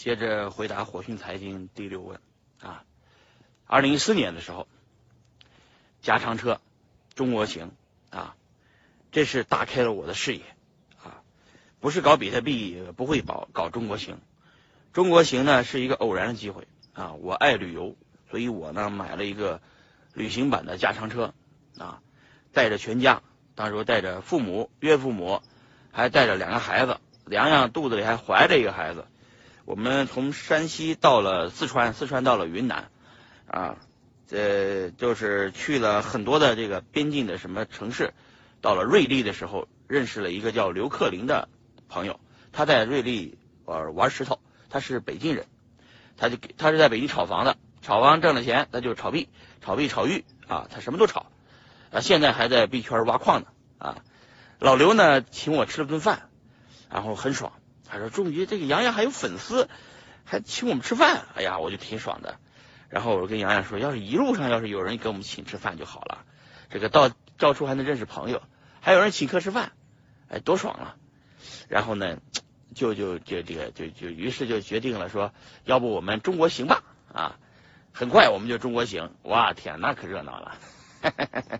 接着回答火讯财经第六问啊，二零一四年的时候，加长车中国行啊，这是打开了我的视野啊，不是搞比特币不会搞搞中国行，中国行呢是一个偶然的机会啊，我爱旅游，所以我呢买了一个旅行版的加长车啊，带着全家，当时带着父母、岳父母，还带着两个孩子。洋洋肚子里还怀着一个孩子，我们从山西到了四川，四川到了云南，啊，这就是去了很多的这个边境的什么城市。到了瑞丽的时候，认识了一个叫刘克林的朋友，他在瑞丽玩玩石头，他是北京人，他就给他是在北京炒房的，炒房挣了钱，他就炒币，炒币炒玉啊，他什么都炒，啊，现在还在币圈挖矿呢啊。老刘呢，请我吃了顿饭。然后很爽，他说终于这个杨洋还有粉丝，还请我们吃饭，哎呀，我就挺爽的。然后我跟杨洋说，要是一路上要是有人给我们请吃饭就好了，这个到到处还能认识朋友，还有人请客吃饭，哎，多爽啊！然后呢，就就就这个就就于是就决定了说，要不我们中国行吧啊！很快我们就中国行，哇天，那可热闹了，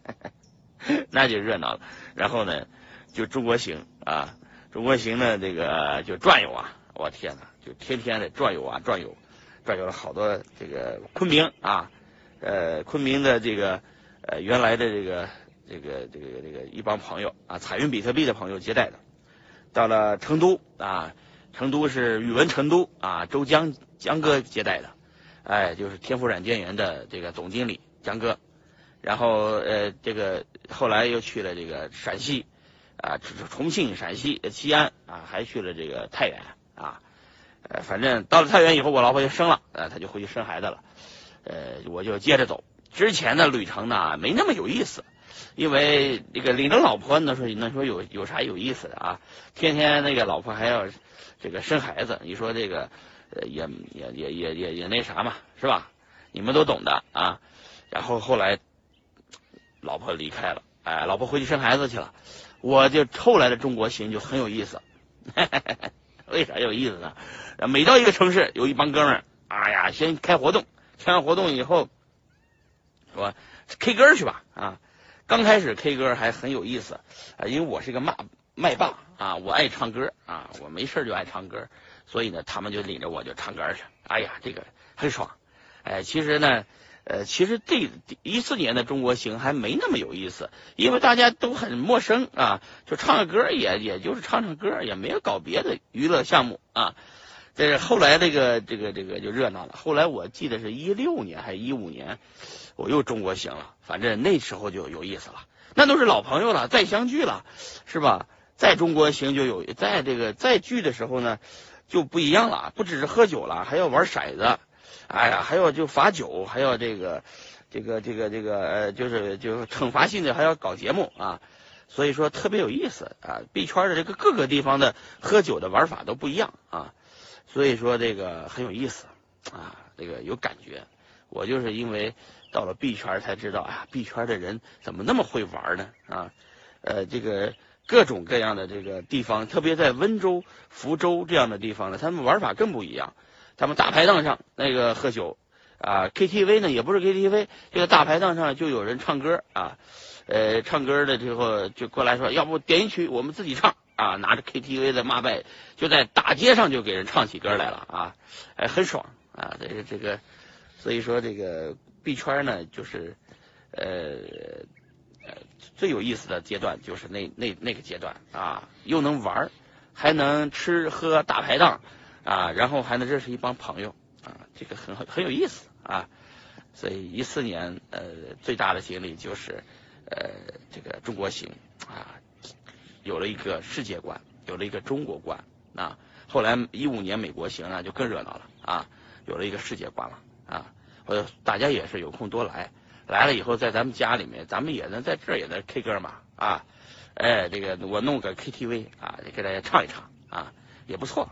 那就热闹了。然后呢，就中国行啊。中国行呢，这个就转悠啊！我天哪，就天天的转悠啊，转悠，转悠了好多这个昆明啊，呃，昆明的这个呃原来的这个这个这个这个一帮朋友啊，彩云比特币的朋友接待的。到了成都啊，成都是宇文成都啊，周江江哥接待的，哎，就是天赋软件园的这个总经理江哥。然后呃，这个后来又去了这个陕西。啊，重庆、陕西、西安啊，还去了这个太原啊，呃，反正到了太原以后，我老婆就生了，呃，她就回去生孩子了，呃，我就接着走。之前的旅程呢，没那么有意思，因为这个领着老婆，那说那说有有啥有意思的啊？天天那个老婆还要这个生孩子，你说这个也也也也也也那啥嘛，是吧？你们都懂的啊。然后后来老婆离开了，哎，老婆回去生孩子去了。我就后来的中国行就很有意思，为啥有意思呢？每到一个城市，有一帮哥们儿，哎呀，先开活动，开完活动以后，说 K 歌去吧啊！刚开始 K 歌还很有意思啊，因为我是个麦麦霸啊，我爱唱歌啊，我没事就爱唱歌，所以呢，他们就领着我就唱歌去，哎呀，这个很爽。哎，其实呢。呃，其实这一四年的中国行还没那么有意思，因为大家都很陌生啊，就唱个歌也也就是唱唱歌，也没有搞别的娱乐项目啊。这是后来这个这个这个就热闹了。后来我记得是一六年还是一五年，我又中国行了，反正那时候就有意思了，那都是老朋友了，再相聚了，是吧？在中国行就有在这个再聚的时候呢，就不一样了，不只是喝酒了，还要玩骰子。哎呀，还有就罚酒，还有这个，这个，这个，这个，呃，就是就是惩罚性的，还要搞节目啊，所以说特别有意思啊。币圈的这个各个地方的喝酒的玩法都不一样啊，所以说这个很有意思啊，这个有感觉。我就是因为到了币圈才知道，啊，币圈的人怎么那么会玩呢？啊，呃，这个各种各样的这个地方，特别在温州、福州这样的地方呢，他们玩法更不一样。他们大排档上那个喝酒啊，KTV 呢也不是 KTV，这个大排档上就有人唱歌啊，呃，唱歌的之后就过来说，要不点一曲我们自己唱啊，拿着 KTV 的骂拜，就在大街上就给人唱起歌来了啊，哎，很爽啊，这个这个，所以说这个币圈呢，就是呃呃最有意思的阶段就是那那那个阶段啊，又能玩，还能吃喝大排档。啊，然后还能认识一帮朋友啊，这个很很有意思啊。所以一四年呃最大的经历就是呃这个中国行啊，有了一个世界观，有了一个中国观啊。后来一五年美国行呢就更热闹了啊，有了一个世界观了啊。我大家也是有空多来，来了以后在咱们家里面，咱们也能在这也能 K 歌嘛啊。哎，这个我弄个 KTV 啊，给大家唱一唱啊，也不错。